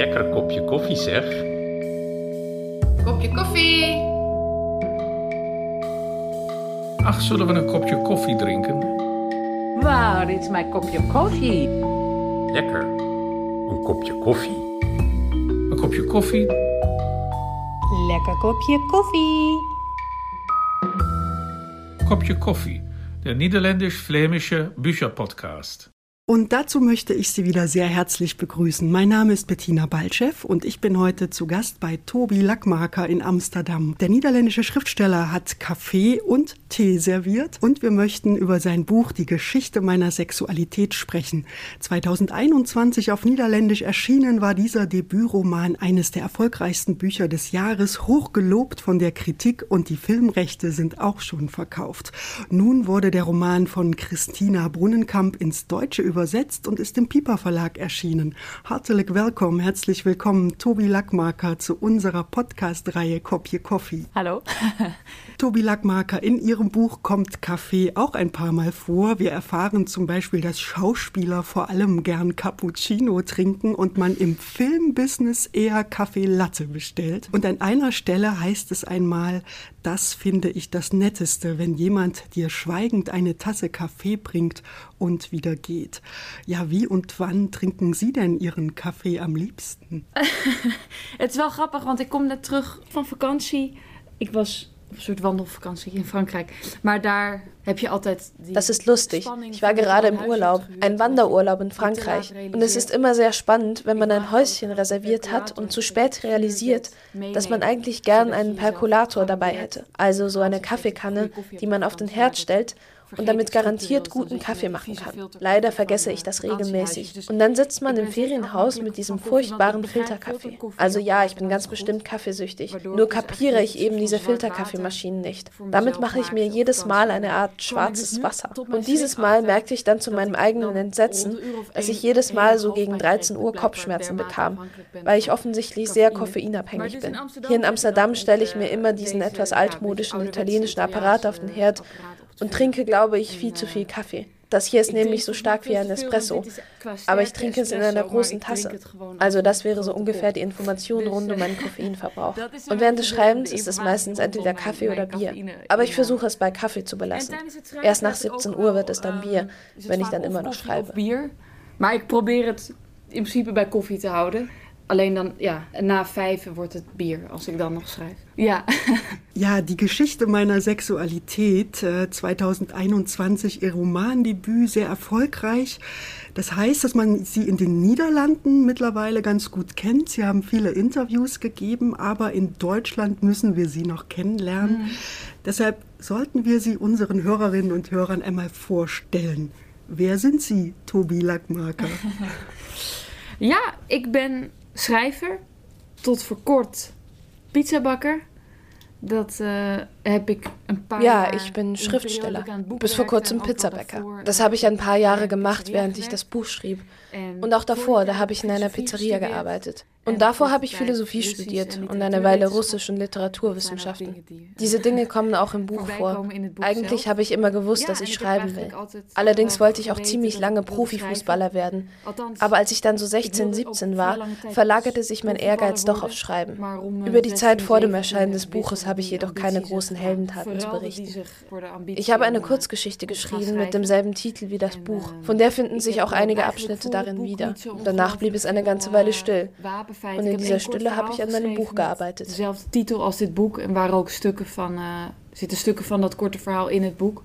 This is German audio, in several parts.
lekker kopje koffie zeg. Kopje koffie. Ach, zullen we een kopje koffie drinken? Dit is mijn kopje koffie. Lekker. Een kopje koffie. Een kopje koffie? Lekker kopje koffie. Kopje koffie. Der niederländisch-flämische Bücherpodcast. Und dazu möchte ich Sie wieder sehr herzlich begrüßen. Mein Name ist Bettina Balchev und ich bin heute zu Gast bei Tobi Lackmarker in Amsterdam. Der niederländische Schriftsteller hat Kaffee und Tee serviert und wir möchten über sein Buch Die Geschichte meiner Sexualität sprechen. 2021 auf Niederländisch erschienen war dieser Debütroman eines der erfolgreichsten Bücher des Jahres, hochgelobt von der Kritik und die Filmrechte sind auch schon verkauft. Nun wurde der Roman von Christina Brunnenkamp ins Deutsche übersetzt übersetzt und ist im Piper Verlag erschienen. Hartelijk willkommen, herzlich willkommen, Tobi Lackmarker zu unserer Podcast-Reihe Kopje Coffee. Hallo. Tobi Lackmarker, in Ihrem Buch kommt Kaffee auch ein paar Mal vor. Wir erfahren zum Beispiel, dass Schauspieler vor allem gern Cappuccino trinken und man im Filmbusiness eher Kaffee Latte bestellt. Und an einer Stelle heißt es einmal, das finde ich das Netteste, wenn jemand dir schweigend eine Tasse Kaffee bringt und wieder geht. Ja, wie und wann trinken Sie denn Ihren Kaffee am liebsten? Het is wel grappig, want ik kom net terug van vakantie. Ik was een soort wandelvakantie in Frankrijk. Maar daar heb je altijd die Das ist lustig. Ich war gerade im Urlaub, ein Wanderurlaub in Frankreich. Und es ist immer sehr spannend, wenn man ein Häuschen reserviert hat und zu spät realisiert, dass man eigentlich gern einen Perkulator dabei hätte. Also so eine Kaffeekanne, die man auf den Herd stellt und damit garantiert guten Kaffee machen kann. Leider vergesse ich das regelmäßig. Und dann sitzt man im Ferienhaus mit diesem furchtbaren Filterkaffee. Also ja, ich bin ganz bestimmt kaffeesüchtig. Nur kapiere ich eben diese Filterkaffeemaschinen nicht. Damit mache ich mir jedes Mal eine Art schwarzes Wasser. Und dieses Mal merkte ich dann zu meinem eigenen Entsetzen, dass ich jedes Mal so gegen 13 Uhr Kopfschmerzen bekam, weil ich offensichtlich sehr koffeinabhängig bin. Hier in Amsterdam stelle ich mir immer diesen etwas altmodischen italienischen Apparat auf den Herd und trinke, glaube ich, viel zu viel Kaffee. Das hier ist nämlich so stark wie ein Espresso, aber ich trinke es in einer großen Tasse. Also das wäre so ungefähr die Information rund um meinen Koffeinverbrauch. Und während des Schreibens ist es meistens entweder Kaffee oder Bier. Aber ich versuche es bei Kaffee zu belassen. Erst nach 17 Uhr wird es dann Bier, wenn ich dann immer noch schreibe. Bier. Maar ik probeer het in principe bij koffie te houden. Alleen dan, ja, na vijf wordt het bier, als ik dan nog schrijf. Ja. Ja, die Geschichte meiner Sexualität, äh, 2021, ihr Romandebüt, sehr erfolgreich. Das heißt, dass man sie in den Niederlanden mittlerweile ganz gut kennt. Sie haben viele Interviews gegeben, aber in Deutschland müssen wir sie noch kennenlernen. Mhm. Deshalb sollten wir sie unseren Hörerinnen und Hörern einmal vorstellen. Wer sind Sie, Tobi Lackmarker? ja, ik ben schrijver, tot voor kort pizzabakker. Dat uh, heb ich ein paar Ja, ich bin Schriftsteller. Bis vor kurzem Pizzabäcker. Das habe ich ein paar Jahre gemacht, während ich das Buch schrieb. Und auch davor, da habe ich in einer Pizzeria gearbeitet. Und davor habe ich Philosophie studiert und eine Weile Russisch und Literaturwissenschaften. Diese Dinge kommen auch im Buch vor. Eigentlich habe ich immer gewusst, dass ich schreiben will. Allerdings wollte ich auch ziemlich lange Profifußballer werden. Aber als ich dann so 16, 17 war, verlagerte sich mein Ehrgeiz doch aufs Schreiben. Über die Zeit vor dem Erscheinen des Buches habe ich jedoch keine großen Heldentaten zu berichten. Ich habe eine Kurzgeschichte geschrieben mit demselben Titel wie das Buch. Von der finden sich auch einige Abschnitte darin wieder. Danach blieb es eine ganze Weile still. Und in dieser Stille habe ich an meinem Buch gearbeitet. Dezelfde titel als dit boek en waren ook stukken van, uh, zitten stukken van dat korte verhaal in het boek.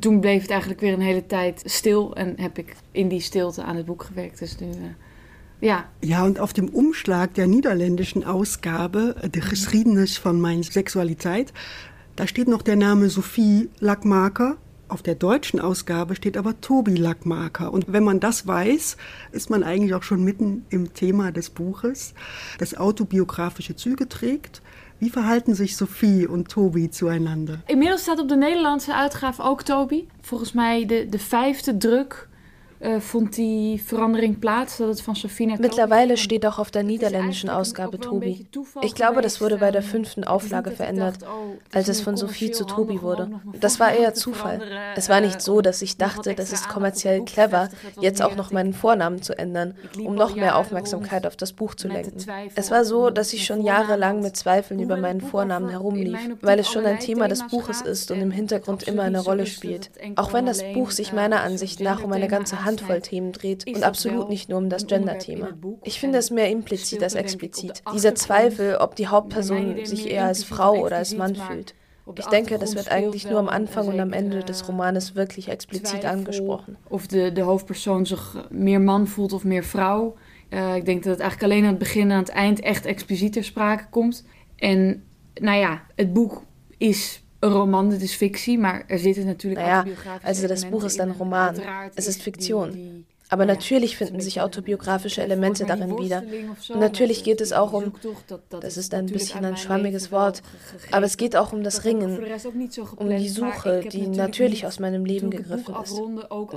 Toen bleef het eigenlijk weer een hele tijd stil en heb ik in die stilte aan het boek gewerkt. Dus nu, uh, ja. Ja, und auf dem Umschlag der niederländischen Ausgabe, der Geschiedenis von meiner Sexualität, da steht noch der Name Sophie Lackmarker auf der deutschen Ausgabe steht aber Tobi Lackmarker. Und wenn man das weiß, ist man eigentlich auch schon mitten im Thema des Buches, das autobiografische Züge trägt. Wie verhalten sich Sophie und Tobi zueinander? Inmiddels staat op de Nederlandse uitgave ook Tobi. Volgens mij de, de vijfde druk Mittlerweile steht auch auf der niederländischen Ausgabe Tobi. Ich glaube, das wurde bei der fünften Auflage verändert, als es von Sophie zu Tobi wurde. Das war eher Zufall. Es war nicht so, dass ich dachte, das ist kommerziell clever, jetzt auch noch meinen Vornamen zu ändern, um noch mehr Aufmerksamkeit auf das Buch zu lenken. Es war so, dass ich schon jahrelang mit Zweifeln über meinen Vornamen herumlief, weil es schon ein Thema des Buches ist und im Hintergrund immer eine Rolle spielt. Auch wenn das Buch sich meiner Ansicht nach um eine ganze Handvoll Themen dreht und absolut nicht nur um das Gender-Thema. Ich finde es mehr implizit als explizit. Dieser Zweifel, ob die Hauptperson sich eher als Frau oder als Mann fühlt. Ich denke, das wird eigentlich nur am Anfang und am Ende des Romanes wirklich explizit angesprochen. Of de, de hoofdpersoon zich meer man voelt of meer vrouw. Uh, ik denk dat het eigenlijk alleen aan het begin en aan het eind echt expliciet ter sprake komt. En nou ja, het boek is een roman, het is fictie, maar er zitten natuurlijk naja, also das Buch ist ein Roman, es ist Fiktion. Aber natürlich finden sich autobiografische Elemente darin wieder. Und natürlich geht es auch um, das ist ein bisschen ein schwammiges Wort, aber es geht auch um das Ringen, um die Suche, die natürlich aus meinem Leben gegriffen ist.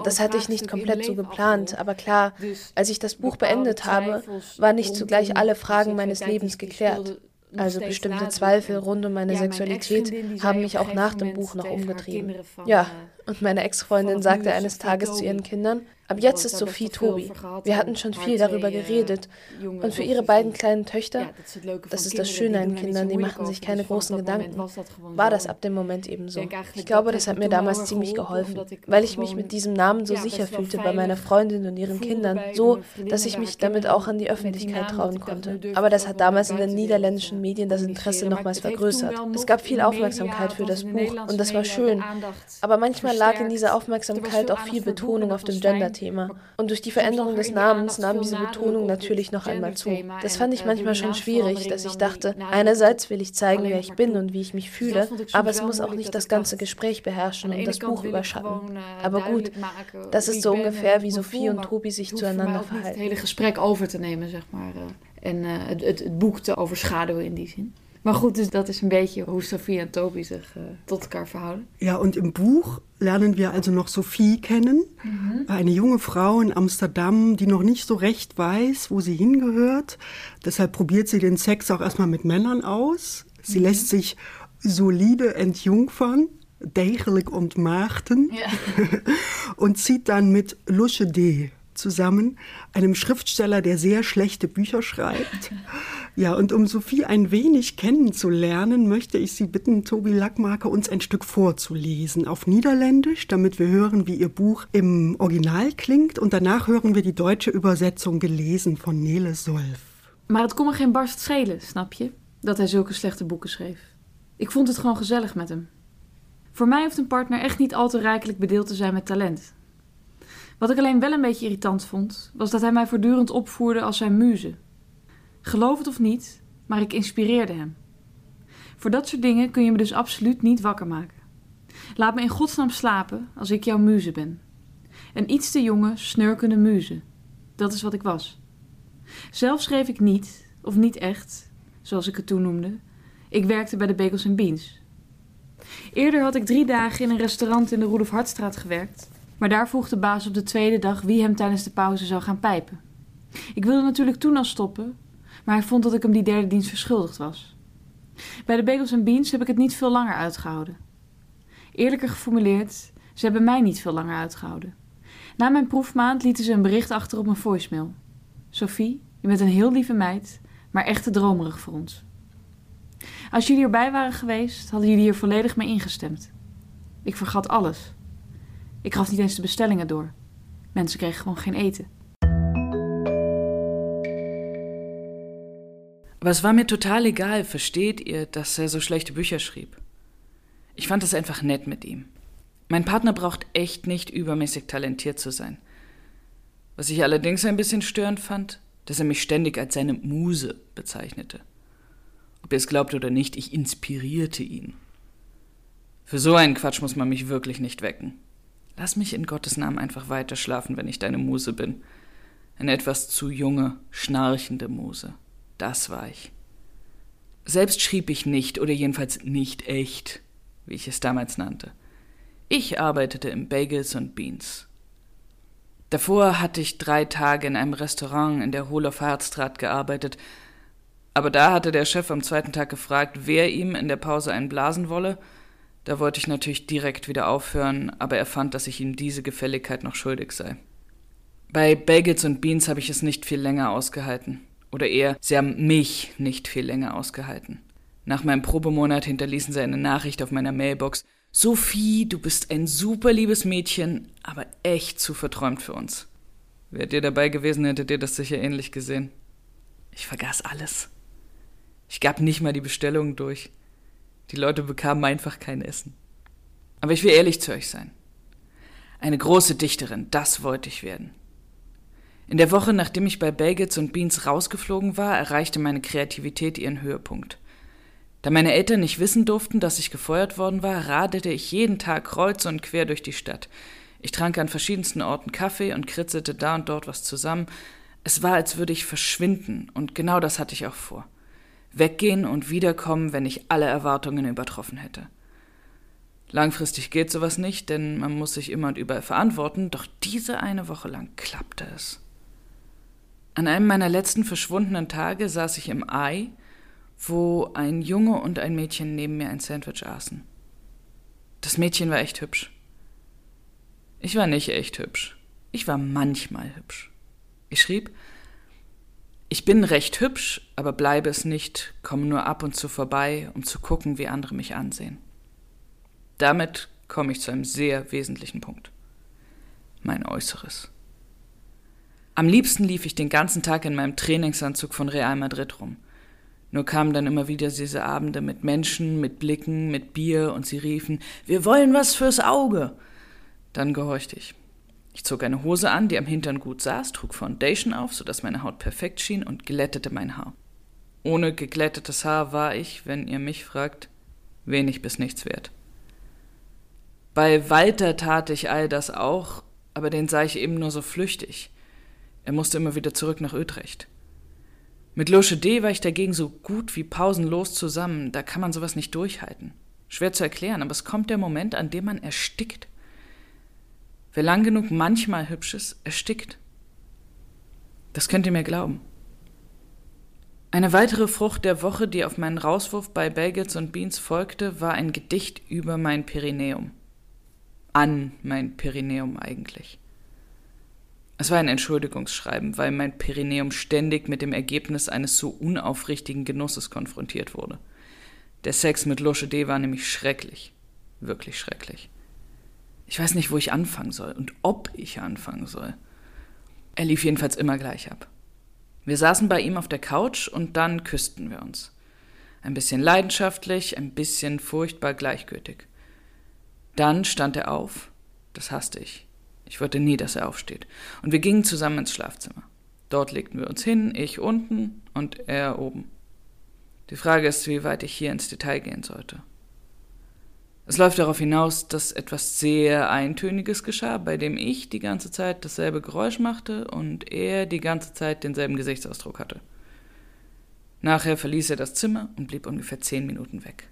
Das hatte ich nicht komplett so geplant, aber klar, als ich das Buch beendet habe, waren nicht zugleich alle Fragen meines Lebens geklärt. Also bestimmte Zweifel rund um meine Sexualität haben mich auch nach dem Buch noch umgetrieben. Ja, und meine Ex-Freundin sagte eines Tages zu ihren Kindern, Ab jetzt ist Sophie Tobi. Wir hatten schon viel darüber geredet. Und für ihre beiden kleinen Töchter, das ist das Schöne an Kindern, die machen sich keine großen Gedanken, war das ab dem Moment eben so. Ich glaube, das hat mir damals ziemlich geholfen, weil ich mich mit diesem Namen so sicher fühlte bei meiner Freundin und ihren Kindern, so, dass ich mich damit auch an die Öffentlichkeit trauen konnte. Aber das hat damals in den niederländischen Medien das Interesse nochmals vergrößert. Es gab viel Aufmerksamkeit für das Buch und das war schön. Aber manchmal lag in dieser Aufmerksamkeit auch viel Betonung auf dem Gender-Thema. Thema. Und durch die Veränderung des Namens nahm diese Betonung natürlich noch einmal zu. Das fand ich manchmal schon schwierig, dass ich dachte, einerseits will ich zeigen, wer ich bin und wie ich mich fühle, aber es muss auch nicht das ganze Gespräch beherrschen und das Buch überschatten. Aber gut, das ist so ungefähr, wie Sophie und Tobi sich zueinander verhalten. Het hele gesprek over te nemen, zeg maar. En uh, het, het boek te overschaduwen in die zin. Maar goed, dus dat is een beetje hoe Sophie en Toby sich äh, tot elkaar verhouden. Ja, und im Buch lernen wir also noch Sophie kennen, mhm. eine junge Frau in Amsterdam, die noch nicht so recht weiß, wo sie hingehört. Deshalb probiert sie den Sex auch erstmal mit Männern aus. Sie mhm. lässt sich solide entjungfern, degelijk ontmaagden ja. und zieht dann mit Lusche D zusammen, einem Schriftsteller, der sehr schlechte Bücher schreibt. Ja, und um Sophie ein wenig kennenzulernen, möchte ich Sie bitten, Tobi Lackmarker uns ein Stück vorzulesen auf Niederländisch, damit wir hören, wie Ihr Buch im Original klingt. Und danach hören wir die deutsche Übersetzung gelesen von Nele Solf. Maar het kon me geen barst schelen, snap je? Dat hij zulke slechte boeken schreef. Ik vond het gewoon gezellig met hem. Voor mij hoeft een partner echt niet al te rijkelijk bedeeld te zijn met talent. Wat ik alleen wel een beetje irritant vond, was dat hij mij voortdurend opvoerde als zijn muze. Geloof het of niet, maar ik inspireerde hem. Voor dat soort dingen kun je me dus absoluut niet wakker maken. Laat me in godsnaam slapen als ik jouw muze ben. Een iets te jonge, snurkende muze. Dat is wat ik was. Zelf schreef ik niet, of niet echt, zoals ik het toen noemde. Ik werkte bij de Bagels Beans. Eerder had ik drie dagen in een restaurant in de Rudolf Hartstraat gewerkt, maar daar vroeg de baas op de tweede dag wie hem tijdens de pauze zou gaan pijpen. Ik wilde natuurlijk toen al stoppen, maar hij vond dat ik hem die derde dienst verschuldigd was. Bij de Bagels en Beans heb ik het niet veel langer uitgehouden. Eerlijker geformuleerd, ze hebben mij niet veel langer uitgehouden. Na mijn proefmaand lieten ze een bericht achter op mijn voicemail. Sophie, je bent een heel lieve meid, maar echt te dromerig voor ons. Als jullie erbij waren geweest, hadden jullie hier volledig mee ingestemd. Ik vergat alles. Ik gaf niet eens de bestellingen door. Mensen kregen gewoon geen eten. Aber es war mir total egal, versteht ihr, dass er so schlechte Bücher schrieb. Ich fand es einfach nett mit ihm. Mein Partner braucht echt nicht übermäßig talentiert zu sein. Was ich allerdings ein bisschen störend fand, dass er mich ständig als seine Muse bezeichnete. Ob ihr es glaubt oder nicht, ich inspirierte ihn. Für so einen Quatsch muss man mich wirklich nicht wecken. Lass mich in Gottes Namen einfach weiter schlafen, wenn ich deine Muse bin. Eine etwas zu junge, schnarchende Muse. Das war ich. Selbst schrieb ich nicht, oder jedenfalls nicht echt, wie ich es damals nannte. Ich arbeitete im Bagels und Beans. Davor hatte ich drei Tage in einem Restaurant in der Hohloff Herzstraat gearbeitet, aber da hatte der Chef am zweiten Tag gefragt, wer ihm in der Pause einen blasen wolle. Da wollte ich natürlich direkt wieder aufhören, aber er fand, dass ich ihm diese Gefälligkeit noch schuldig sei. Bei Bagels und Beans habe ich es nicht viel länger ausgehalten. Oder eher, sie haben mich nicht viel länger ausgehalten. Nach meinem Probemonat hinterließen sie eine Nachricht auf meiner Mailbox. Sophie, du bist ein super liebes Mädchen, aber echt zu verträumt für uns. Wärt ihr dabei gewesen, hättet ihr das sicher ähnlich gesehen. Ich vergaß alles. Ich gab nicht mal die Bestellungen durch. Die Leute bekamen einfach kein Essen. Aber ich will ehrlich zu euch sein. Eine große Dichterin, das wollte ich werden. In der Woche, nachdem ich bei Bagels und Beans rausgeflogen war, erreichte meine Kreativität ihren Höhepunkt. Da meine Eltern nicht wissen durften, dass ich gefeuert worden war, radete ich jeden Tag kreuz und quer durch die Stadt. Ich trank an verschiedensten Orten Kaffee und kritzelte da und dort was zusammen. Es war, als würde ich verschwinden, und genau das hatte ich auch vor. Weggehen und wiederkommen, wenn ich alle Erwartungen übertroffen hätte. Langfristig geht sowas nicht, denn man muss sich immer und überall verantworten, doch diese eine Woche lang klappte es. An einem meiner letzten verschwundenen Tage saß ich im Ei, wo ein Junge und ein Mädchen neben mir ein Sandwich aßen. Das Mädchen war echt hübsch. Ich war nicht echt hübsch. Ich war manchmal hübsch. Ich schrieb, ich bin recht hübsch, aber bleibe es nicht, komme nur ab und zu vorbei, um zu gucken, wie andere mich ansehen. Damit komme ich zu einem sehr wesentlichen Punkt. Mein Äußeres. Am liebsten lief ich den ganzen Tag in meinem Trainingsanzug von Real Madrid rum. Nur kamen dann immer wieder diese Abende mit Menschen, mit Blicken, mit Bier und sie riefen, wir wollen was fürs Auge. Dann gehorchte ich. Ich zog eine Hose an, die am Hintern gut saß, trug Foundation auf, sodass meine Haut perfekt schien und glättete mein Haar. Ohne geglättetes Haar war ich, wenn ihr mich fragt, wenig bis nichts wert. Bei Walter tat ich all das auch, aber den sah ich eben nur so flüchtig. Er musste immer wieder zurück nach Utrecht. Mit Loche D war ich dagegen so gut wie pausenlos zusammen, da kann man sowas nicht durchhalten. Schwer zu erklären, aber es kommt der Moment, an dem man erstickt. Wer lang genug manchmal hübsch ist, erstickt. Das könnt ihr mir glauben. Eine weitere Frucht der Woche, die auf meinen Rauswurf bei Bagels und Beans folgte, war ein Gedicht über mein Pyrenäum. An mein Pyrenäum eigentlich. Es war ein Entschuldigungsschreiben, weil mein Pyrenäum ständig mit dem Ergebnis eines so unaufrichtigen Genusses konfrontiert wurde. Der Sex mit Loche D war nämlich schrecklich. Wirklich schrecklich. Ich weiß nicht, wo ich anfangen soll und ob ich anfangen soll. Er lief jedenfalls immer gleich ab. Wir saßen bei ihm auf der Couch und dann küssten wir uns. Ein bisschen leidenschaftlich, ein bisschen furchtbar gleichgültig. Dann stand er auf, das hasste ich, ich wollte nie, dass er aufsteht. Und wir gingen zusammen ins Schlafzimmer. Dort legten wir uns hin, ich unten und er oben. Die Frage ist, wie weit ich hier ins Detail gehen sollte. Es läuft darauf hinaus, dass etwas sehr Eintöniges geschah, bei dem ich die ganze Zeit dasselbe Geräusch machte und er die ganze Zeit denselben Gesichtsausdruck hatte. Nachher verließ er das Zimmer und blieb ungefähr zehn Minuten weg.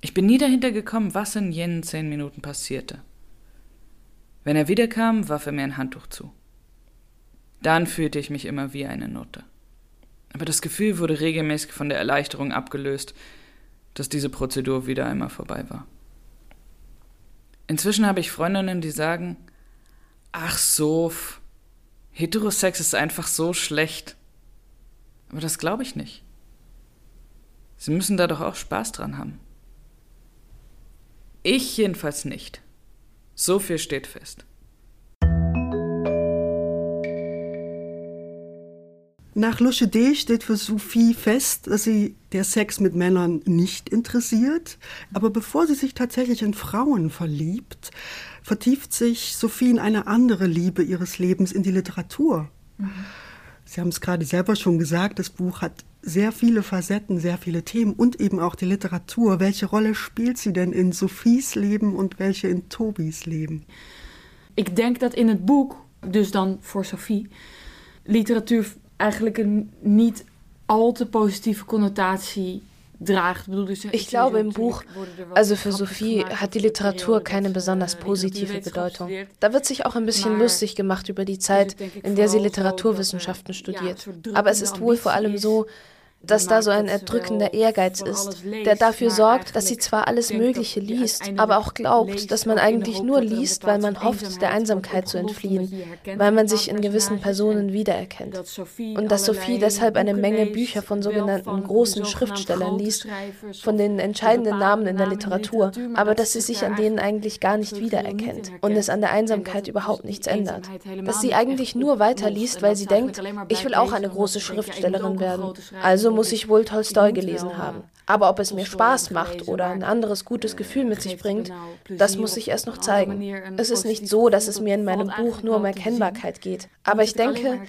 Ich bin nie dahinter gekommen, was in jenen zehn Minuten passierte. Wenn er wiederkam, warf er mir ein Handtuch zu. Dann fühlte ich mich immer wie eine Nutte. Aber das Gefühl wurde regelmäßig von der Erleichterung abgelöst, dass diese Prozedur wieder einmal vorbei war. Inzwischen habe ich Freundinnen, die sagen, ach so, Heterosex ist einfach so schlecht. Aber das glaube ich nicht. Sie müssen da doch auch Spaß dran haben. Ich jedenfalls nicht. So viel steht fest. Nach Lusche D steht für Sophie fest, dass sie der Sex mit Männern nicht interessiert. Aber bevor sie sich tatsächlich in Frauen verliebt, vertieft sich Sophie in eine andere Liebe ihres Lebens, in die Literatur. Mhm. Sie haben es gerade selber schon gesagt, das Buch hat sehr viele Facetten, sehr viele Themen und eben auch die Literatur. Welche Rolle spielt sie denn in Sophies Leben und welche in Tobis Leben? Ik denk dat in het boek, dus dan voor Sophie, literatuur eigenlijk een niet al te positieve connotatie draagt. Ich glaube im Buch, also für Sophie hat die Literatur keine besonders positive Bedeutung. Da wird sich auch ein bisschen lustig gemacht über die Zeit, in der sie Literaturwissenschaften studiert. Aber es ist wohl vor allem so, dass da so ein erdrückender Ehrgeiz ist, der dafür sorgt, dass sie zwar alles Mögliche liest, aber auch glaubt, dass man eigentlich nur liest, weil man hofft, der Einsamkeit zu entfliehen, weil man sich in gewissen Personen wiedererkennt. Und dass Sophie deshalb eine Menge Bücher von sogenannten großen Schriftstellern liest, von den entscheidenden Namen in der Literatur, aber dass sie sich an denen eigentlich gar nicht wiedererkennt und es an der Einsamkeit überhaupt nichts ändert. Dass sie eigentlich nur weiterliest, weil sie denkt, ich will auch eine große Schriftstellerin werden. Also muss ich wohl Tolstoi gelesen haben. Aber ob es mir Spaß macht oder ein anderes gutes Gefühl mit sich bringt, das muss ich erst noch zeigen. Es ist nicht so, dass es mir in meinem Buch nur um Erkennbarkeit geht. Aber ich denke,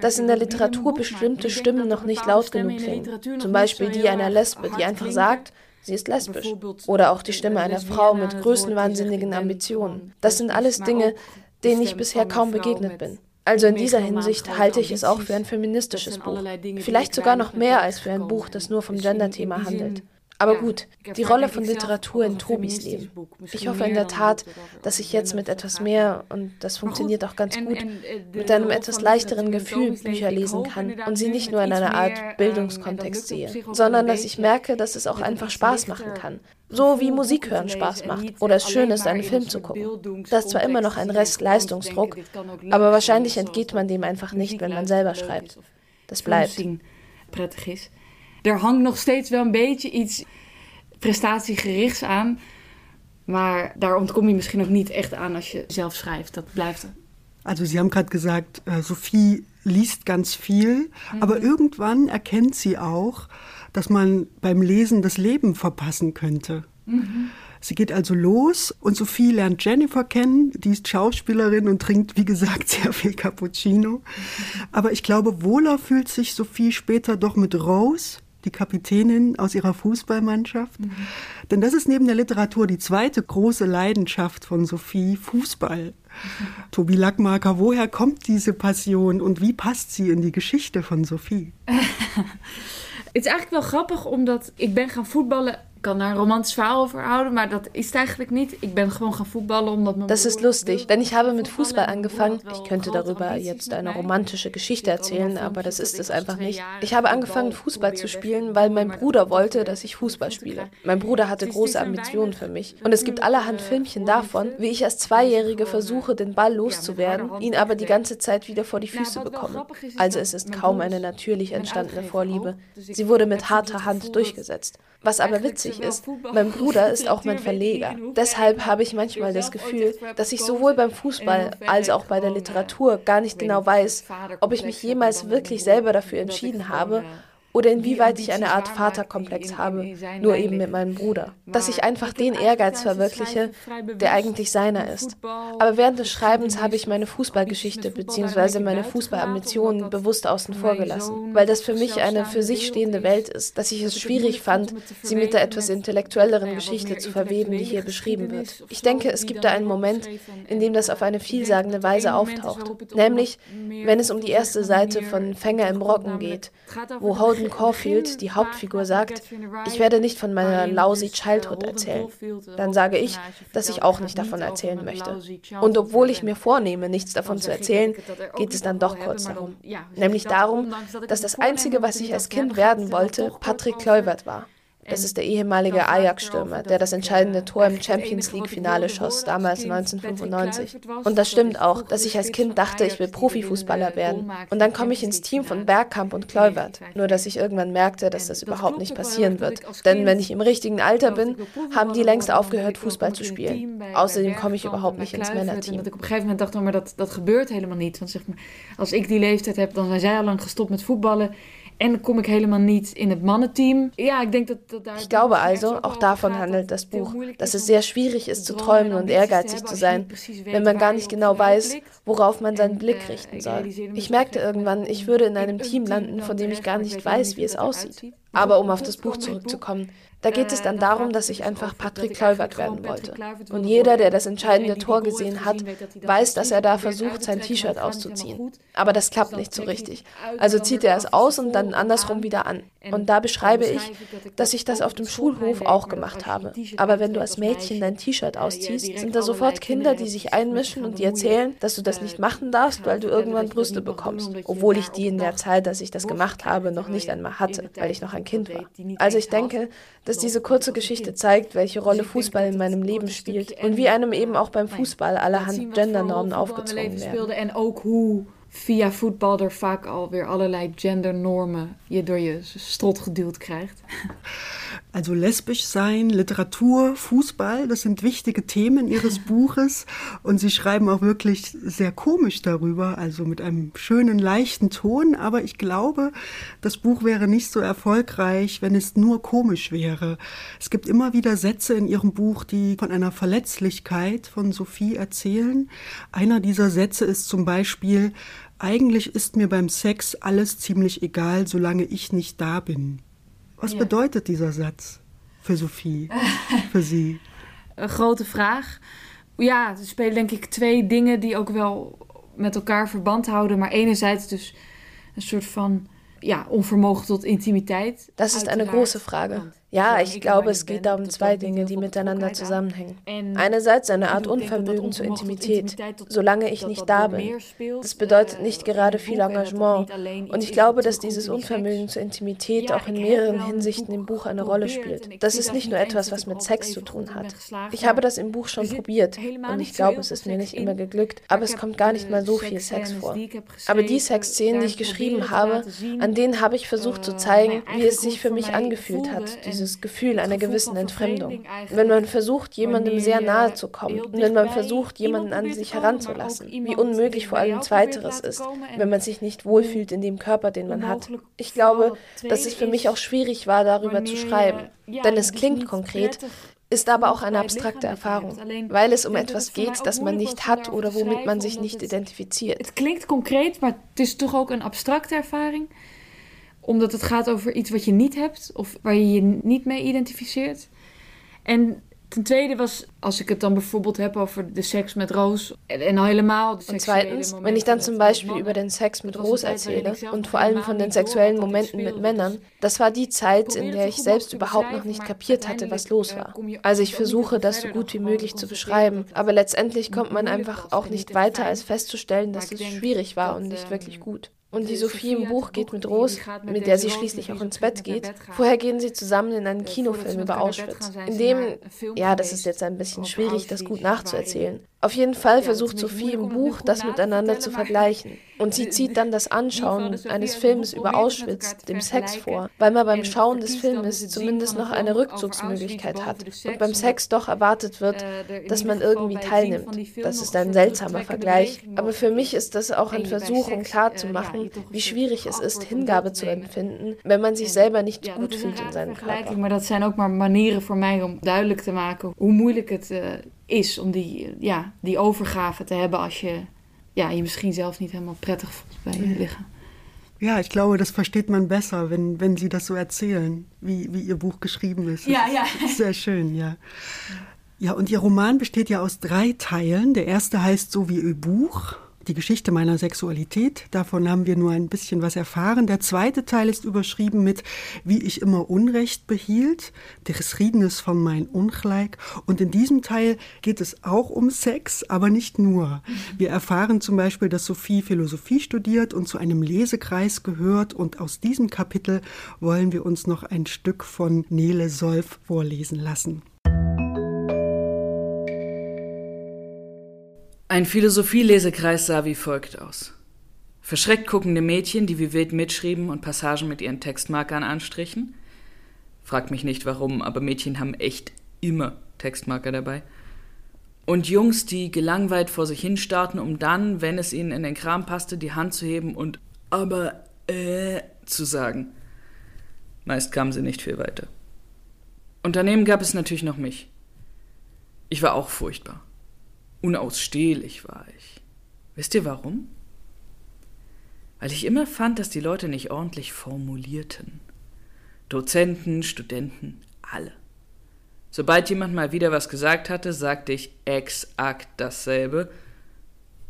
dass in der Literatur bestimmte Stimmen noch nicht laut genug klingen. Zum Beispiel die einer Lesbe, die einfach sagt, sie ist lesbisch. Oder auch die Stimme einer Frau mit größenwahnsinnigen Ambitionen. Das sind alles Dinge, denen ich bisher kaum begegnet bin. Also in dieser Hinsicht halte ich es auch für ein feministisches Buch. Vielleicht sogar noch mehr als für ein Buch, das nur vom Gender-Thema handelt. Aber gut, die Rolle von Literatur in Tobis Leben. Ich hoffe in der Tat, dass ich jetzt mit etwas mehr, und das funktioniert auch ganz gut, mit einem etwas leichteren Gefühl Bücher lesen kann und sie nicht nur in einer Art Bildungskontext sehe, sondern dass ich merke, dass es auch einfach Spaß machen kann. So wie Musik hören Spaß macht oder es schön ist, einen Film zu gucken. Da ist zwar immer noch ein Rest Leistungsdruck, aber wahrscheinlich entgeht man dem einfach nicht, wenn man selber schreibt. Das bleibt. Er hangt nog steeds wel een beetje iets prestatiegerichts aan. Maar daar ontkom je misschien ook niet echt aan als je zelf schrijft. Dat blijft. Also Sie haben gerade gesagt, äh, Sophie liest ganz viel, mhm. aber irgendwann erkennt sie auch, dass man beim Lesen das Leben verpassen könnte. Mhm. Sie geht also los und Sophie lernt Jennifer kennen, die ist Schauspielerin und trinkt, wie gesagt, sehr viel Cappuccino. Aber ich glaube, wohler fühlt sich Sophie später doch mit Rose, die Kapitänin aus ihrer Fußballmannschaft. Mhm. Denn das ist neben der Literatur die zweite große Leidenschaft von Sophie, Fußball. Mhm. Tobi Lackmarker, woher kommt diese Passion und wie passt sie in die Geschichte von Sophie? Het is eigenlijk wel grappig, omdat ik ben gaan voetballen kan daar ein romantisches Verhaal over houden, maar das ist eigentlich nicht. Ich bin gewoon gaan voetballen omdat mein Das ist lustig, denn ich habe mit Fußball angefangen. Ich könnte darüber jetzt eine romantische Geschichte erzählen, aber das ist es einfach nicht. Ich habe angefangen Fußball zu spielen, weil mein Bruder wollte, dass ich Fußball spiele. Mein Bruder hatte große Ambitionen für mich und es gibt allerhand Filmchen davon, wie ich als Zweijährige versuche, den Ball loszuwerden, ihn aber die ganze Zeit wieder vor die Füße bekomme. Also es ist kaum eine natürlich entstandene Vorliebe. Sie wurde mit harter Hand durchgesetzt. Was aber witzig ist, mein Bruder ist auch mein Verleger. Deshalb habe ich manchmal das Gefühl, dass ich sowohl beim Fußball als auch bei der Literatur gar nicht genau weiß, ob ich mich jemals wirklich selber dafür entschieden habe oder inwieweit ich eine Art Vaterkomplex habe, nur eben mit meinem Bruder. Dass ich einfach den Ehrgeiz verwirkliche, der eigentlich seiner ist. Aber während des Schreibens habe ich meine Fußballgeschichte bzw. meine Fußballambitionen bewusst außen vor gelassen, weil das für mich eine für sich stehende Welt ist, dass ich es schwierig fand, sie mit der etwas intellektuelleren Geschichte zu verweben, die hier beschrieben wird. Ich denke, es gibt da einen Moment, in dem das auf eine vielsagende Weise auftaucht, nämlich wenn es um die erste Seite von Fänger im Rocken geht, wo Holden Gordon Caulfield, die Hauptfigur, sagt, ich werde nicht von meiner lousy Childhood erzählen. Dann sage ich, dass ich auch nicht davon erzählen möchte. Und obwohl ich mir vornehme, nichts davon zu erzählen, geht es dann doch kurz darum. Nämlich darum, dass das Einzige, was ich als Kind werden wollte, Patrick Kluivert war. Das ist der ehemalige Ajax-Stürmer, der das entscheidende Tor im Champions League-Finale schoss, damals 1995. Und das stimmt auch, dass ich als Kind dachte, ich will Profifußballer werden. Und dann komme ich ins Team von Bergkamp und Kluivert. Nur, dass ich irgendwann merkte, dass das überhaupt nicht passieren wird. Denn wenn ich im richtigen Alter bin, haben die längst aufgehört, Fußball zu spielen. Außerdem komme ich überhaupt nicht ins Männerteam. Op een gegeven moment dacht, maar dat, dat gebeurt helemaal niet. Want zeg maar, als ik die leeftijd heb, dan zijn zij al lang gestopt met voetballen. En kom ik helemaal niet in het Mannenteam. Ja, ik denk dat, dat daar ich glaube also, auch davon handelt das Buch, dass es sehr schwierig ist zu träumen und ehrgeizig zu sein, wenn man gar nicht genau weiß, worauf man seinen Blick richten soll. Ich merkte irgendwann, ich würde in einem Team landen, von dem ich gar nicht weiß, wie es aussieht. Aber um auf das Buch zurückzukommen, da geht es dann darum, dass ich einfach Patrick Kluivert werden wollte. Und jeder, der das entscheidende Tor gesehen hat, weiß, dass er da versucht, sein T-Shirt auszuziehen. Aber das klappt nicht so richtig. Also zieht er es aus und dann andersrum wieder an. Und da beschreibe ich, dass ich das auf dem Schulhof auch gemacht habe. Aber wenn du als Mädchen dein T-Shirt ausziehst, sind da sofort Kinder, die sich einmischen und dir erzählen, dass du das nicht machen darfst, weil du irgendwann Brüste bekommst. Obwohl ich die in der Zeit, dass ich das gemacht habe, noch nicht einmal hatte, weil ich noch ein Kind war. Also ich denke, dass diese kurze Geschichte zeigt, welche Rolle Fußball in meinem Leben spielt und wie einem eben auch beim Fußball allerhand Gendernormen aufgezwungen werden. via voetbal er vaak alweer allerlei gendernormen je door je strot geduwd krijgt. Also lesbisch sein, Literatur, Fußball, das sind wichtige Themen Ihres Buches und Sie schreiben auch wirklich sehr komisch darüber, also mit einem schönen, leichten Ton, aber ich glaube, das Buch wäre nicht so erfolgreich, wenn es nur komisch wäre. Es gibt immer wieder Sätze in Ihrem Buch, die von einer Verletzlichkeit von Sophie erzählen. Einer dieser Sätze ist zum Beispiel, eigentlich ist mir beim Sex alles ziemlich egal, solange ich nicht da bin. Was ja. bedeutet dieser Satz für Sophie, für Sie? Een grote vraag. Ja, er spelen denk ik twee dingen die ook wel met elkaar verband houden. Maar enerzijds dus een soort van ja, Unvermogen tot Intimität. Das ist eine große Frage. Ja, ich glaube, es geht da um zwei Dinge, die miteinander zusammenhängen. Einerseits eine Art Unvermögen zur Intimität, solange ich nicht da bin. Das bedeutet nicht gerade viel Engagement. Und ich glaube, dass dieses Unvermögen zur Intimität auch in mehreren Hinsichten im Buch eine Rolle spielt. Das ist nicht nur etwas, was mit Sex zu tun hat. Ich habe das im Buch schon probiert und ich glaube, es ist mir nicht immer geglückt, aber es kommt gar nicht mal so viel Sex vor. Aber die Sexszenen, die ich geschrieben habe, an denen habe ich versucht zu zeigen, wie es sich für mich angefühlt hat, dieses Gefühl einer gewissen Entfremdung. Wenn man versucht, jemandem sehr nahe zu kommen und wenn man versucht, jemanden an sich heranzulassen, wie unmöglich vor allem Zweiteres ist, wenn man sich nicht wohlfühlt in dem Körper, den man hat. Ich glaube, dass es für mich auch schwierig war, darüber zu schreiben. Denn es klingt konkret, ist aber auch eine abstrakte Erfahrung, weil es um etwas geht, das man nicht hat oder womit man sich nicht identifiziert. Het klinkt concreet, maar het is toch ook een abstracte ervaring omdat het gaat over iets wat je niet hebt of waar je je niet mee identificeert. En ten tweede was, als ik het dann bijvoorbeeld heb over de Sex mit Rose en helemaal de Und zweitens, wenn ich dann zum Beispiel über den Sex mit Rose erzähle und vor allem von den sexuellen Momenten mit Männern, das war die Zeit, in der ich selbst überhaupt noch nicht kapiert hatte, was los war. Also ich versuche, das so gut wie möglich zu beschreiben, aber letztendlich kommt man einfach auch nicht weiter, als festzustellen, dass es schwierig war und nicht wirklich gut. Und die Sophie im Buch geht mit Rose, mit der sie schließlich auch ins Bett geht. Vorher gehen sie zusammen in einen Kinofilm über Auschwitz, in dem, ja, das ist jetzt ein bisschen schwierig, das gut nachzuerzählen. Auf jeden Fall versucht Sophie im Buch, das miteinander zu vergleichen. Und sie zieht dann das Anschauen eines Films über Auschwitz dem Sex vor, weil man beim Schauen des Filmes zumindest noch eine Rückzugsmöglichkeit hat. und beim Sex doch erwartet wird, dass man irgendwie teilnimmt. Das ist ein seltsamer Vergleich, aber für mich ist das auch ein Versuch, um klarzumachen, wie schwierig es ist, Hingabe zu empfinden, wenn man sich selber nicht gut fühlt in seinem Körper. Maar dat zijn ook maar manieren voor mij om duidelijk te maken hoe moeilijk het uh, is om die, ja, die overgave te hebben als je ja, je misschien zelf niet helemaal prettig voelt bij je liggen. Ja, ich glaube, das versteht man besser, wenn, wenn Sie das so erzählen, wie, wie Ihr Buch geschrieben ist. Ja, ja. Sehr schön, ja. Ja, und Ihr Roman besteht ja aus drei Teilen. Der erste heißt so wie Ihr Buch die Geschichte meiner Sexualität. Davon haben wir nur ein bisschen was erfahren. Der zweite Teil ist überschrieben mit Wie ich immer Unrecht behielt, deres Riedenes von mein Ungleich. Und in diesem Teil geht es auch um Sex, aber nicht nur. Wir erfahren zum Beispiel, dass Sophie Philosophie studiert und zu einem Lesekreis gehört. Und aus diesem Kapitel wollen wir uns noch ein Stück von Nele Solf vorlesen lassen. Ein Philosophielesekreis sah wie folgt aus. Verschreckt guckende Mädchen, die wie wild mitschrieben und Passagen mit ihren Textmarkern anstrichen. Fragt mich nicht warum, aber Mädchen haben echt immer Textmarker dabei. Und Jungs, die gelangweilt vor sich hinstarrten, um dann, wenn es ihnen in den Kram passte, die Hand zu heben und aber äh zu sagen. Meist kamen sie nicht viel weiter. Und daneben gab es natürlich noch mich. Ich war auch furchtbar. Unausstehlich war ich. Wisst ihr warum? Weil ich immer fand, dass die Leute nicht ordentlich formulierten. Dozenten, Studenten, alle. Sobald jemand mal wieder was gesagt hatte, sagte ich exakt dasselbe,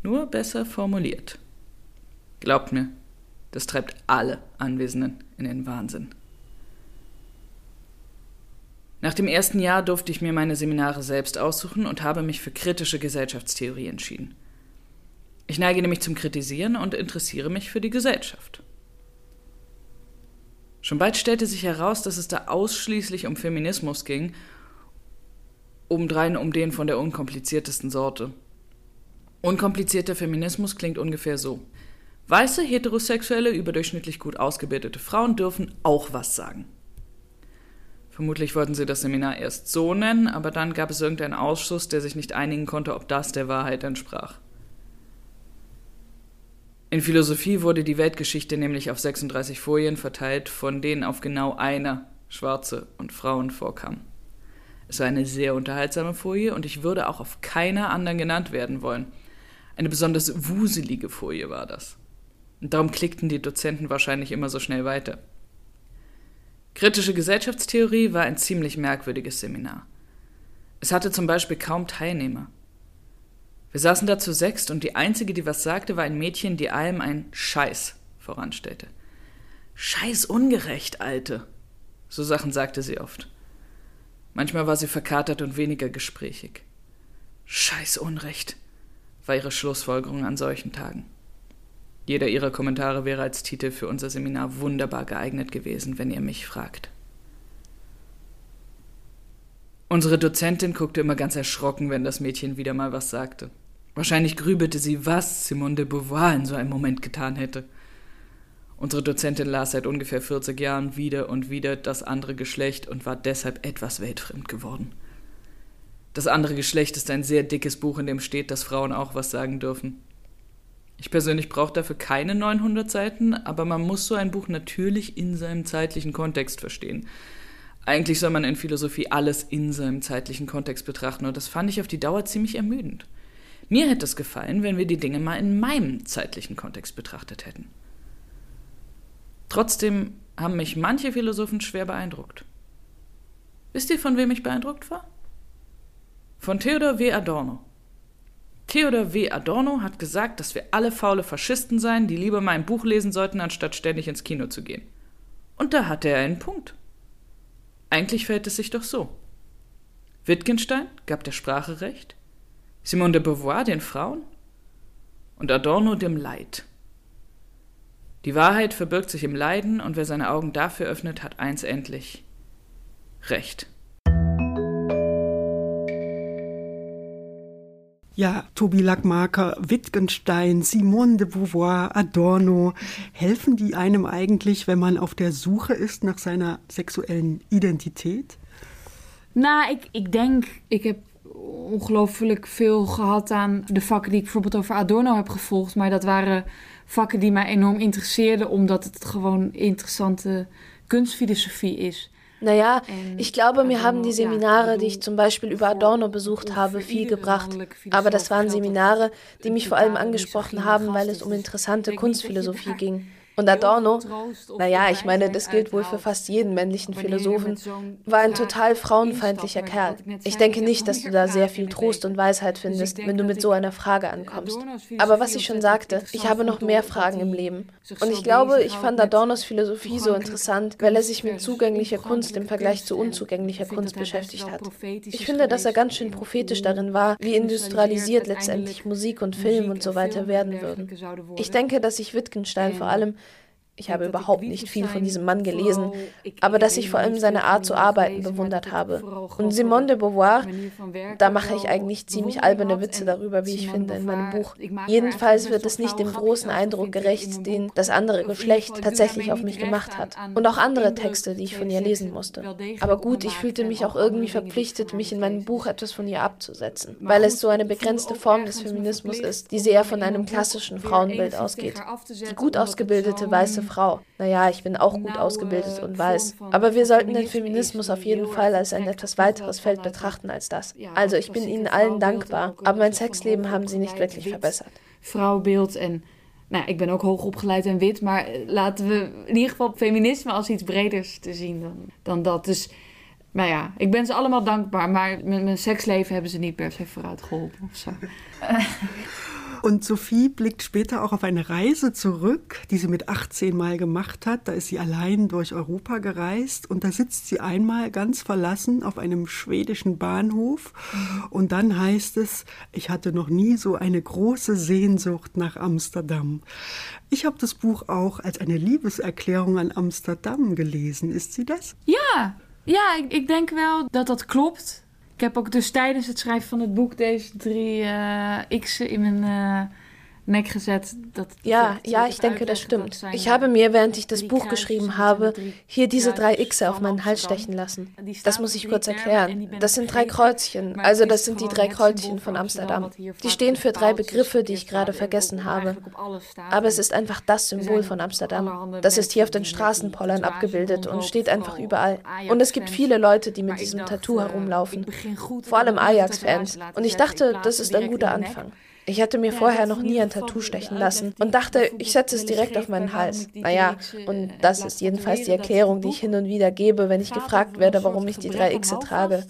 nur besser formuliert. Glaubt mir, das treibt alle Anwesenden in den Wahnsinn. Nach dem ersten Jahr durfte ich mir meine Seminare selbst aussuchen und habe mich für kritische Gesellschaftstheorie entschieden. Ich neige nämlich zum Kritisieren und interessiere mich für die Gesellschaft. Schon bald stellte sich heraus, dass es da ausschließlich um Feminismus ging, obendrein um den von der unkompliziertesten Sorte. Unkomplizierter Feminismus klingt ungefähr so. Weiße, heterosexuelle, überdurchschnittlich gut ausgebildete Frauen dürfen auch was sagen. Vermutlich wollten sie das Seminar erst so nennen, aber dann gab es irgendeinen Ausschuss, der sich nicht einigen konnte, ob das der Wahrheit entsprach. In Philosophie wurde die Weltgeschichte nämlich auf 36 Folien verteilt, von denen auf genau einer Schwarze und Frauen vorkam. Es war eine sehr unterhaltsame Folie und ich würde auch auf keiner anderen genannt werden wollen. Eine besonders wuselige Folie war das. Und darum klickten die Dozenten wahrscheinlich immer so schnell weiter. Kritische Gesellschaftstheorie war ein ziemlich merkwürdiges Seminar. Es hatte zum Beispiel kaum Teilnehmer. Wir saßen da zu sechst und die einzige, die was sagte, war ein Mädchen, die allem ein Scheiß voranstellte. Scheiß ungerecht, Alte. So Sachen sagte sie oft. Manchmal war sie verkatert und weniger gesprächig. Scheiß Unrecht, war ihre Schlussfolgerung an solchen Tagen. Jeder ihrer Kommentare wäre als Titel für unser Seminar wunderbar geeignet gewesen, wenn ihr mich fragt. Unsere Dozentin guckte immer ganz erschrocken, wenn das Mädchen wieder mal was sagte. Wahrscheinlich grübelte sie, was Simone de Beauvoir in so einem Moment getan hätte. Unsere Dozentin las seit ungefähr 40 Jahren wieder und wieder das andere Geschlecht und war deshalb etwas weltfremd geworden. Das andere Geschlecht ist ein sehr dickes Buch, in dem steht, dass Frauen auch was sagen dürfen. Ich persönlich brauche dafür keine 900 Seiten, aber man muss so ein Buch natürlich in seinem zeitlichen Kontext verstehen. Eigentlich soll man in Philosophie alles in seinem zeitlichen Kontext betrachten und das fand ich auf die Dauer ziemlich ermüdend. Mir hätte es gefallen, wenn wir die Dinge mal in meinem zeitlichen Kontext betrachtet hätten. Trotzdem haben mich manche Philosophen schwer beeindruckt. Wisst ihr, von wem ich beeindruckt war? Von Theodor W. Adorno. Theodor W. Adorno hat gesagt, dass wir alle faule Faschisten seien, die lieber mal ein Buch lesen sollten, anstatt ständig ins Kino zu gehen. Und da hatte er einen Punkt. Eigentlich fällt es sich doch so. Wittgenstein gab der Sprache recht, Simone de Beauvoir den Frauen und Adorno dem Leid. Die Wahrheit verbirgt sich im Leiden, und wer seine Augen dafür öffnet, hat eins endlich Recht. Ja, Tobi Lackmarker, Wittgenstein, Simone de Beauvoir, Adorno, helfen die einem eigentlich, wenn man auf der Suche ist nach seiner sexuellen Identität? Nou, ik, ik denk, ik heb ongelooflijk veel gehad aan de vakken die ik bijvoorbeeld over Adorno heb gevolgd. Maar dat waren vakken die mij enorm interesseerden, omdat het gewoon interessante kunstfilosofie is. Naja, ich glaube, mir haben die Seminare, die ich zum Beispiel über Adorno besucht habe, viel gebracht. Aber das waren Seminare, die mich vor allem angesprochen haben, weil es um interessante Kunstphilosophie ging. Und Adorno, naja, ich meine, das gilt wohl für fast jeden männlichen Philosophen, war ein total frauenfeindlicher Kerl. Ich denke nicht, dass du da sehr viel Trost und Weisheit findest, wenn du mit so einer Frage ankommst. Aber was ich schon sagte, ich habe noch mehr Fragen im Leben. Und ich glaube, ich fand Adornos Philosophie so interessant, weil er sich mit zugänglicher Kunst im Vergleich zu unzugänglicher Kunst beschäftigt hat. Ich finde, dass er ganz schön prophetisch darin war, wie industrialisiert letztendlich Musik und Film und so weiter werden würden. Ich denke, dass ich Wittgenstein vor allem ich habe überhaupt nicht viel von diesem Mann gelesen, aber dass ich vor allem seine Art zu arbeiten bewundert habe. Und Simone de Beauvoir, da mache ich eigentlich ziemlich alberne Witze darüber, wie ich finde, in meinem Buch. Jedenfalls wird es nicht dem großen Eindruck gerecht, den das andere Geschlecht tatsächlich auf mich gemacht hat. Und auch andere Texte, die ich von ihr lesen musste. Aber gut, ich fühlte mich auch irgendwie verpflichtet, mich in meinem Buch etwas von ihr abzusetzen, weil es so eine begrenzte Form des Feminismus ist, die sehr von einem klassischen Frauenbild ausgeht. Die gut ausgebildete weiße weiße Frau. Naja, ich bin auch gut ausgebildet und weiß. Aber wir sollten den Feminismus auf jeden Fall als ein etwas weiteres Feld betrachten als das. Also ich bin Ihnen allen dankbar, aber mein Sexleben haben Sie nicht wirklich verbessert. Vrouwbeeld en Nou, ik ben ook hoog opgeleid en wit, maar laten we in ieder geval feminisme als iets breders te zien dan, dan dat. Dus, nou ja, ik ben ze allemaal dankbaar, maar met mijn seksleven hebben ze niet per se vooruit geholpen of zo. Und Sophie blickt später auch auf eine Reise zurück, die sie mit 18 Mal gemacht hat. Da ist sie allein durch Europa gereist und da sitzt sie einmal ganz verlassen auf einem schwedischen Bahnhof. Und dann heißt es, ich hatte noch nie so eine große Sehnsucht nach Amsterdam. Ich habe das Buch auch als eine Liebeserklärung an Amsterdam gelesen. Ist sie das? Ja, ja, ik, ik denk wel dat dat klopt. Ik heb ook dus tijdens het schrijven van het boek deze drie uh, X'en in mijn uh, Neck gesetzt. Ja, ja, ich denke, das stimmt. Ich habe mir, während ich das Buch geschrieben habe, hier diese drei X auf meinen Hals stechen lassen. Das muss ich kurz erklären. Das sind drei Kreuzchen, also das sind die drei Kreuzchen von Amsterdam. Die stehen für drei Begriffe, die ich gerade vergessen habe. Aber es ist einfach das Symbol von Amsterdam. Das ist hier auf den Straßenpollern abgebildet und steht einfach überall. Und es gibt viele Leute, die mit diesem Tattoo herumlaufen. Vor allem Ajax-Fans. Und ich dachte, das ist ein guter Anfang. Ich hatte mir vorher noch nie ein Tattoo stechen lassen und dachte, ich setze es direkt auf meinen Hals. Naja, und das ist jedenfalls die Erklärung, die ich hin und wieder gebe, wenn ich gefragt werde, warum ich die drei Xe trage.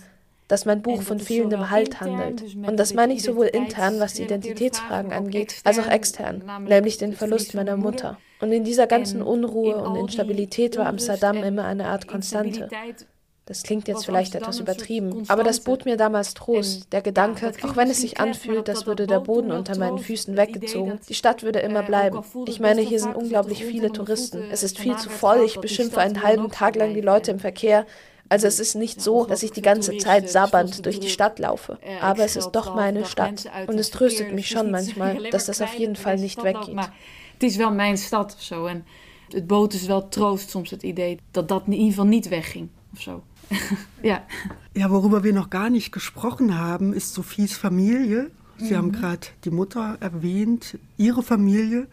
Dass mein Buch von fehlendem Halt handelt. Und das meine ich sowohl intern, was die Identitätsfragen angeht, als auch extern, nämlich den Verlust meiner Mutter. Und in dieser ganzen Unruhe und Instabilität war Amsterdam immer eine Art Konstante. Das klingt jetzt vielleicht etwas übertrieben, aber das bot mir damals Trost. Der Gedanke, auch wenn es sich anfühlt, als würde der Boden unter meinen Füßen weggezogen, die Stadt würde immer bleiben. Ich meine, hier sind unglaublich viele Touristen. Es ist viel zu voll. Ich beschimpfe einen halben Tag lang die Leute im Verkehr. Also es ist nicht so, dass ich die ganze Zeit sabbernd durch die Stadt laufe. Aber es ist doch meine Stadt. Und es tröstet mich schon manchmal, dass das auf jeden Fall nicht weggeht. Het is wel mijn stad of zo. En het bood dus wel troost soms het idee dat dat in ieder geval niet wegging of zo. ja. Ja, worüber wir noch gar nicht gesprochen haben, ist Sophies Familie. Sie mhm. haben gerade die Mutter erwähnt, ihre Familie.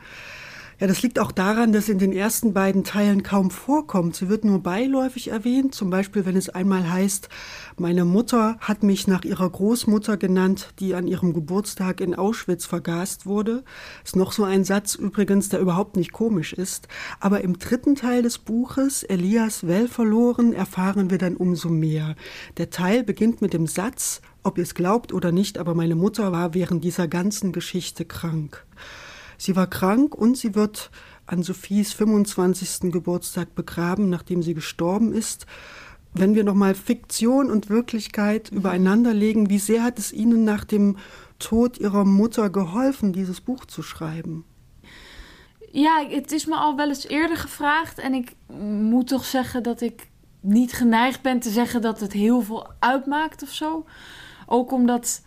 Ja, das liegt auch daran, dass in den ersten beiden Teilen kaum vorkommt. Sie wird nur beiläufig erwähnt, zum Beispiel wenn es einmal heißt, meine Mutter hat mich nach ihrer Großmutter genannt, die an ihrem Geburtstag in Auschwitz vergast wurde. Ist noch so ein Satz übrigens, der überhaupt nicht komisch ist. Aber im dritten Teil des Buches, Elias Well verloren, erfahren wir dann umso mehr. Der Teil beginnt mit dem Satz, ob ihr es glaubt oder nicht, aber meine Mutter war während dieser ganzen Geschichte krank. Sie war krank und sie wird an Sophies 25. Geburtstag begraben, nachdem sie gestorben ist. Wenn wir nochmal Fiktion und Wirklichkeit übereinander legen, wie sehr hat es Ihnen nach dem Tod Ihrer Mutter geholfen, dieses Buch zu schreiben? Ja, het is me al wel eens eerder gevraagd. En ik moet toch zeggen dat ik niet geneigd ben te zeggen dat het heel veel uitmaakt of zo. Ook omdat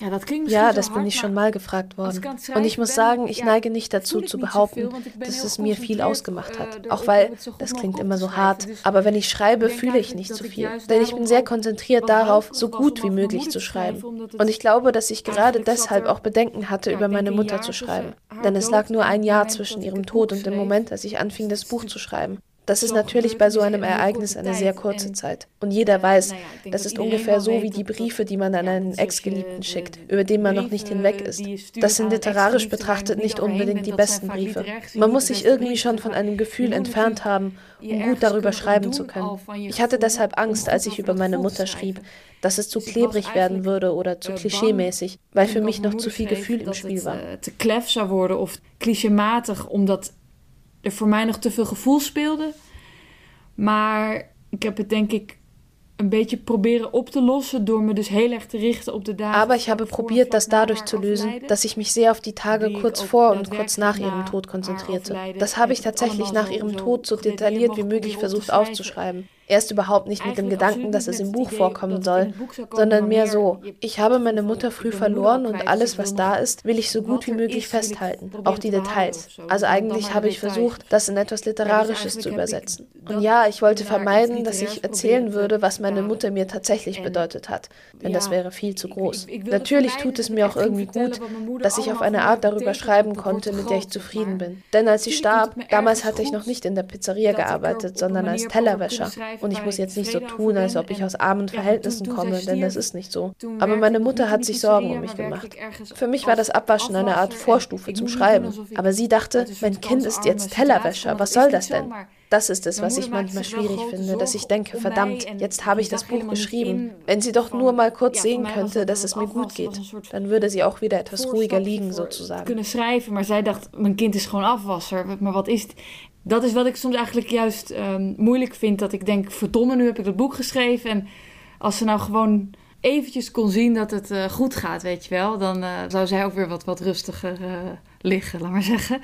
Ja, das, ja, das bin ich schon mal gefragt worden. Und ich muss sagen, ich neige nicht dazu zu behaupten, dass es mir viel ausgemacht hat. Auch weil, das klingt immer so hart, aber wenn ich schreibe, fühle ich nicht so viel. Denn ich bin sehr konzentriert darauf, so gut wie möglich zu schreiben. Und ich glaube, dass ich gerade deshalb auch Bedenken hatte, über meine Mutter zu schreiben. Denn es lag nur ein Jahr zwischen ihrem Tod und dem Moment, als ich anfing, das Buch zu schreiben. Das ist natürlich bei so einem Ereignis eine sehr kurze Zeit. Und jeder weiß, das ist ungefähr so wie die Briefe, die man an einen Ex-Geliebten schickt, über den man noch nicht hinweg ist. Das sind literarisch betrachtet nicht unbedingt die besten Briefe. Man muss sich irgendwie schon von einem Gefühl entfernt haben, um gut darüber schreiben zu können. Ich hatte deshalb Angst, als ich über meine Mutter schrieb, dass es zu klebrig werden würde oder zu klischeemäßig, weil für mich noch zu viel Gefühl im Spiel war. Te klef zou worden of clichématig, omdat er voor mij nog te veel gevoel speelde. Maar ik heb het denk ik ein bisschen probieren abzulossen, door me dus heel erg te richten op de dagen. Aber ich habe probiert, das dadurch zu lösen, dass ich mich sehr auf die Tage kurz vor und kurz nach ihrem Tod konzentrierte. Das habe ich tatsächlich nach ihrem Tod so detailliert wie möglich versucht aufzuschreiben. Erst überhaupt nicht mit dem Gedanken, dass es im Buch vorkommen soll, sondern mehr so, ich habe meine Mutter früh verloren und alles, was da ist, will ich so gut wie möglich festhalten, auch die Details. Also eigentlich habe ich versucht, das in etwas Literarisches zu übersetzen. Und ja, ich wollte vermeiden, dass ich erzählen würde, was meine Mutter mir tatsächlich bedeutet hat, denn das wäre viel zu groß. Natürlich tut es mir auch irgendwie gut, dass ich auf eine Art darüber schreiben konnte, mit der ich zufrieden bin. Denn als sie starb, damals hatte ich noch nicht in der Pizzeria gearbeitet, sondern als Tellerwäscher. Und ich muss jetzt nicht so tun, als ob ich aus armen Verhältnissen komme, denn das ist nicht so. Aber meine Mutter hat sich Sorgen um mich gemacht. Für mich war das Abwaschen eine Art Vorstufe zum Schreiben. Aber sie dachte, mein Kind ist jetzt Tellerwäscher, was soll das denn? Das ist es, was ich manchmal schwierig finde, dass ich denke, verdammt, jetzt habe ich das Buch geschrieben. Wenn sie doch nur mal kurz sehen könnte, dass es mir gut geht, dann würde sie auch wieder etwas ruhiger liegen, sozusagen. Kunnen schrijven, maar zij dacht, mijn kind is gewoon afwasser. Maar wat is het? Dat is wat ik soms eigenlijk juist um, moeilijk vind. Dat ik denk, verdomme, nu heb ik dat boek geschreven. En als ze nou gewoon eventjes kon zien dat het uh, goed gaat, weet je wel, dan uh, zou zij ook weer wat, wat rustiger uh, liggen, laat maar zeggen.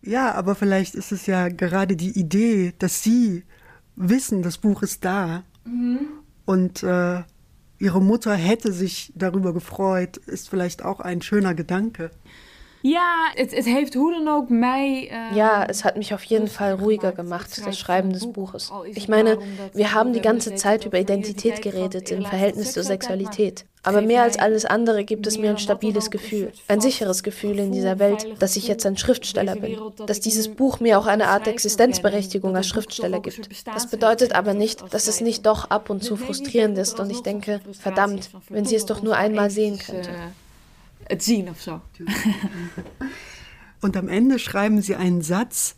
Ja, aber vielleicht ist es ja gerade die Idee, dass Sie wissen, das Buch ist da mhm. und äh, Ihre Mutter hätte sich darüber gefreut, ist vielleicht auch ein schöner Gedanke. Ja, het, het heeft hoe dan ook mij. Uh, ja, es hat mich auf jeden Fall ruhiger gemacht, das Schreiben des Buches. Ich meine, wir haben die ganze Zeit über Identität geredet im Verhältnis zur Sexualität. Aber mehr als alles andere gibt es mir ein stabiles Gefühl, ein sicheres Gefühl in dieser Welt, dass ich jetzt ein Schriftsteller bin, dass dieses Buch mir auch eine Art Existenzberechtigung als Schriftsteller gibt. Das bedeutet aber nicht, dass es nicht doch ab und zu frustrierend ist und ich denke, verdammt, wenn sie es doch nur einmal sehen könnte. Het zien of so. Und am Ende schreiben sie einen Satz,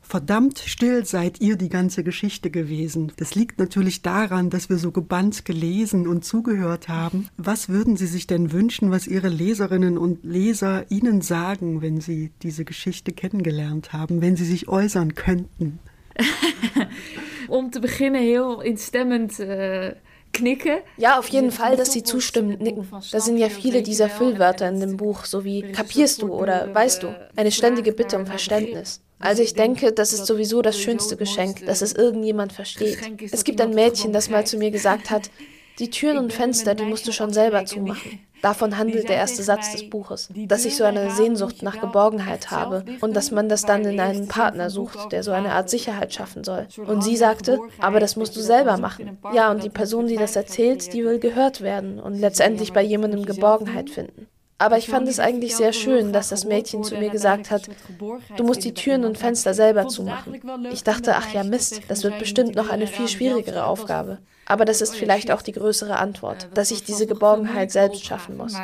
verdammt still seid ihr die ganze Geschichte gewesen. Das liegt natürlich daran, dass wir so gebannt gelesen und zugehört haben. Was würden Sie sich denn wünschen, was Ihre Leserinnen und Leser Ihnen sagen, wenn Sie diese Geschichte kennengelernt haben, wenn Sie sich äußern könnten? um te beginnen heel instemmend uh, knicken. Ja, auf jeden Fall, dass sie zustimmend nicken. Da sind ja viele dieser Füllwörter in dem Buch, so wie kapierst du oder weißt du, eine ständige Bitte um Verständnis. Also ich denke, das ist sowieso das schönste Geschenk, dass es irgendjemand versteht. Es gibt ein Mädchen, das mal zu mir gesagt hat, die Türen und Fenster, die musst du schon selber zumachen. Davon handelt der erste Satz des Buches, dass ich so eine Sehnsucht nach Geborgenheit habe und dass man das dann in einen Partner sucht, der so eine Art Sicherheit schaffen soll. Und sie sagte, aber das musst du selber machen. Ja, und die Person, die das erzählt, die will gehört werden und letztendlich bei jemandem Geborgenheit finden. Aber ich fand es eigentlich sehr schön, dass das Mädchen zu mir gesagt hat, du musst die Türen und Fenster selber zumachen. Ich dachte, ach ja Mist, das wird bestimmt noch eine viel schwierigere Aufgabe. Aber das ist vielleicht auch die größere Antwort, dass ich diese Geborgenheit selbst schaffen muss.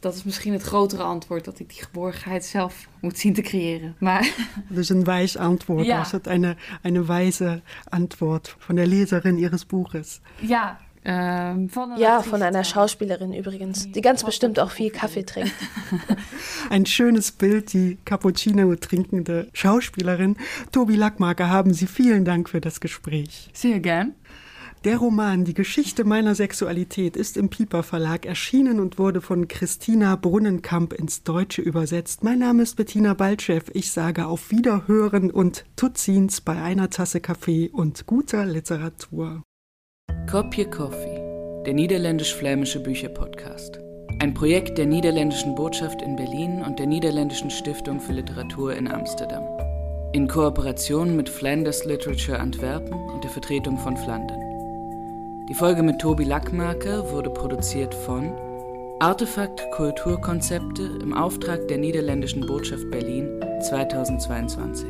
dat is misschien het grotere antwoord, dat ik die geborgenheid zelf moet zien te creëren. Maar... Dus een wijs antwoord, ja. was het eine, eine weise Antwort von der Leserin ihres Buches. Ja, ähm, von ja, von einer Schauspielerin übrigens, die ganz bestimmt auch viel Kaffee trinkt. Ein schönes Bild, die Cappuccino trinkende Schauspielerin. Tobi Lackmarker, haben Sie vielen Dank für das Gespräch. Sehr gern. Der Roman Die Geschichte meiner Sexualität ist im Piper Verlag erschienen und wurde von Christina Brunnenkamp ins Deutsche übersetzt. Mein Name ist Bettina Baltschew. Ich sage auf Wiederhören und Tutzins bei einer Tasse Kaffee und guter Literatur. Kopje Coffee, der niederländisch-flämische Bücherpodcast. Ein Projekt der niederländischen Botschaft in Berlin und der niederländischen Stiftung für Literatur in Amsterdam. In Kooperation mit Flanders Literature Antwerpen und der Vertretung von Flandern. Die Folge mit Tobi Lackmarker wurde produziert von Artefakt Kulturkonzepte im Auftrag der niederländischen Botschaft Berlin 2022.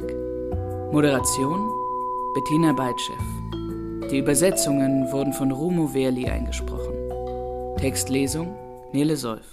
Moderation Bettina Beitschew. Die Übersetzungen wurden von Rumo Verli eingesprochen. Textlesung Nele Solf.